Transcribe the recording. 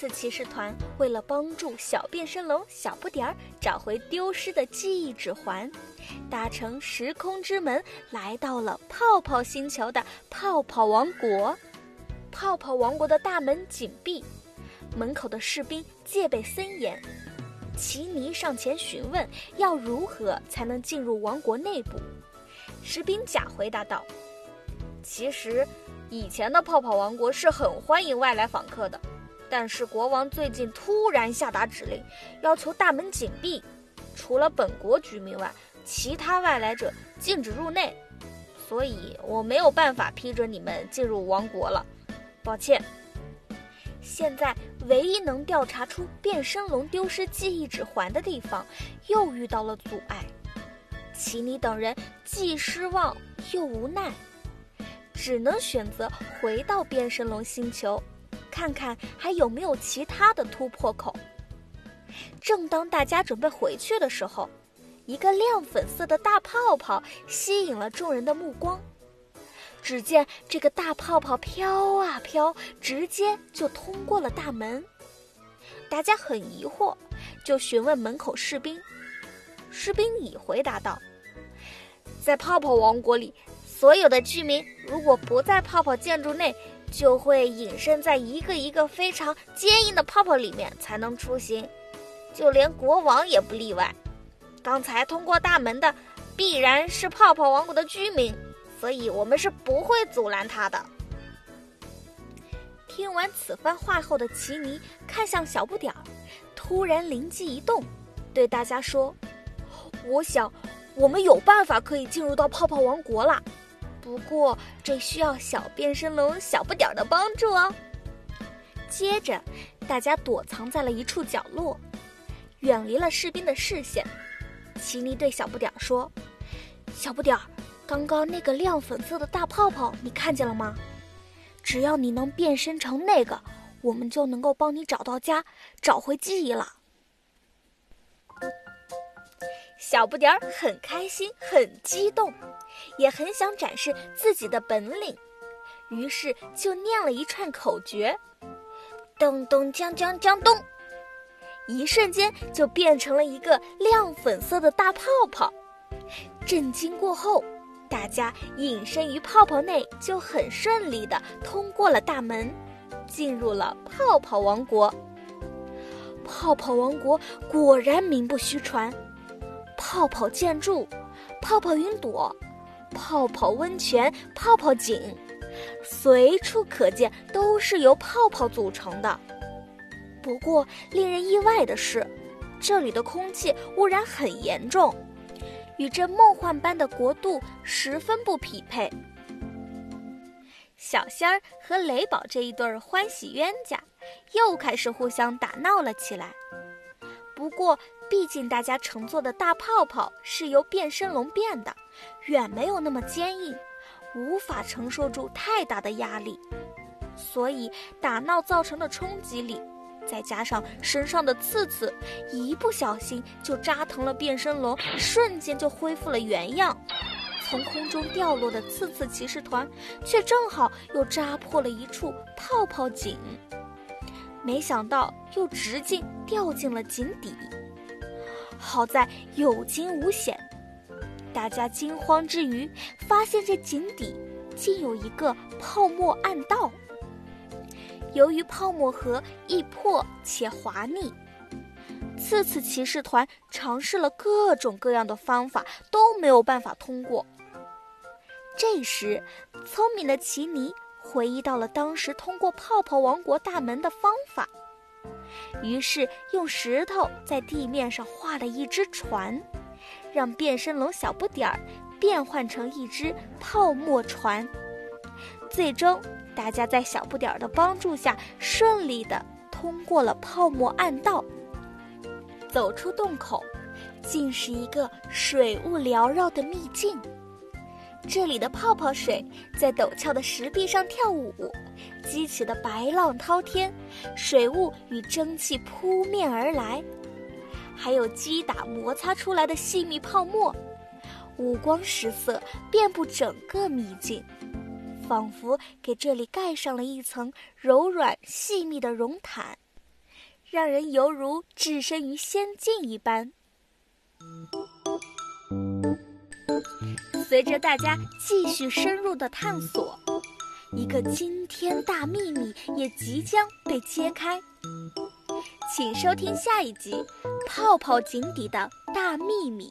次骑士团为了帮助小变身龙小不点儿找回丢失的记忆指环，搭乘时空之门来到了泡泡星球的泡泡王国。泡泡王国的大门紧闭，门口的士兵戒备森严。奇尼上前询问要如何才能进入王国内部。士兵甲回答道：“其实，以前的泡泡王国是很欢迎外来访客的。”但是国王最近突然下达指令，要求大门紧闭，除了本国居民外，其他外来者禁止入内，所以我没有办法批准你们进入王国了，抱歉。现在唯一能调查出变身龙丢失记忆指环的地方，又遇到了阻碍。奇尼等人既失望又无奈，只能选择回到变身龙星球。看看还有没有其他的突破口。正当大家准备回去的时候，一个亮粉色的大泡泡吸引了众人的目光。只见这个大泡泡飘啊飘，直接就通过了大门。大家很疑惑，就询问门口士兵。士兵乙回答道：“在泡泡王国里，所有的居民如果不在泡泡建筑内。”就会隐身在一个一个非常坚硬的泡泡里面才能出行，就连国王也不例外。刚才通过大门的必然是泡泡王国的居民，所以我们是不会阻拦他的。听完此番话后的奇尼看向小不点儿，突然灵机一动，对大家说：“我想，我们有办法可以进入到泡泡王国啦。”不过，这需要小变身龙小不点儿的帮助哦。接着，大家躲藏在了一处角落，远离了士兵的视线。奇尼对小不点儿说：“小不点儿，刚刚那个亮粉色的大泡泡，你看见了吗？只要你能变身成那个，我们就能够帮你找到家，找回记忆了。”小不点儿很开心，很激动。也很想展示自己的本领，于是就念了一串口诀：“咚咚锵锵锵咚”，一瞬间就变成了一个亮粉色的大泡泡。震惊过后，大家隐身于泡泡内，就很顺利地通过了大门，进入了泡泡王国。泡泡王国果然名不虚传，泡泡建筑，泡泡云朵。泡泡温泉、泡泡井，随处可见，都是由泡泡组成的。不过，令人意外的是，这里的空气污染很严重，与这梦幻般的国度十分不匹配。小仙儿和雷宝这一对欢喜冤家，又开始互相打闹了起来。不过，毕竟大家乘坐的大泡泡是由变身龙变的。远没有那么坚硬，无法承受住太大的压力，所以打闹造成的冲击力，再加上身上的刺刺，一不小心就扎疼了变身龙，瞬间就恢复了原样。从空中掉落的刺刺骑士团，却正好又扎破了一处泡泡井，没想到又直接掉进了井底。好在有惊无险。大家惊慌之余，发现这井底竟有一个泡沫暗道。由于泡沫盒易破且滑腻，次次骑士团尝试了各种各样的方法，都没有办法通过。这时，聪明的奇尼回忆到了当时通过泡泡王国大门的方法，于是用石头在地面上画了一只船。让变身龙小不点儿变换成一只泡沫船，最终大家在小不点儿的帮助下顺利的通过了泡沫暗道，走出洞口，竟是一个水雾缭绕的秘境。这里的泡泡水在陡峭的石壁上跳舞，激起的白浪滔天，水雾与蒸汽扑面而来。还有击打摩擦出来的细密泡沫，五光十色，遍布整个秘境，仿佛给这里盖上了一层柔软细密的绒毯。让人犹如置身于仙境一般。随着大家继续深入的探索，一个惊天大秘密也即将被揭开。请收听下一集《泡泡井底的大秘密》。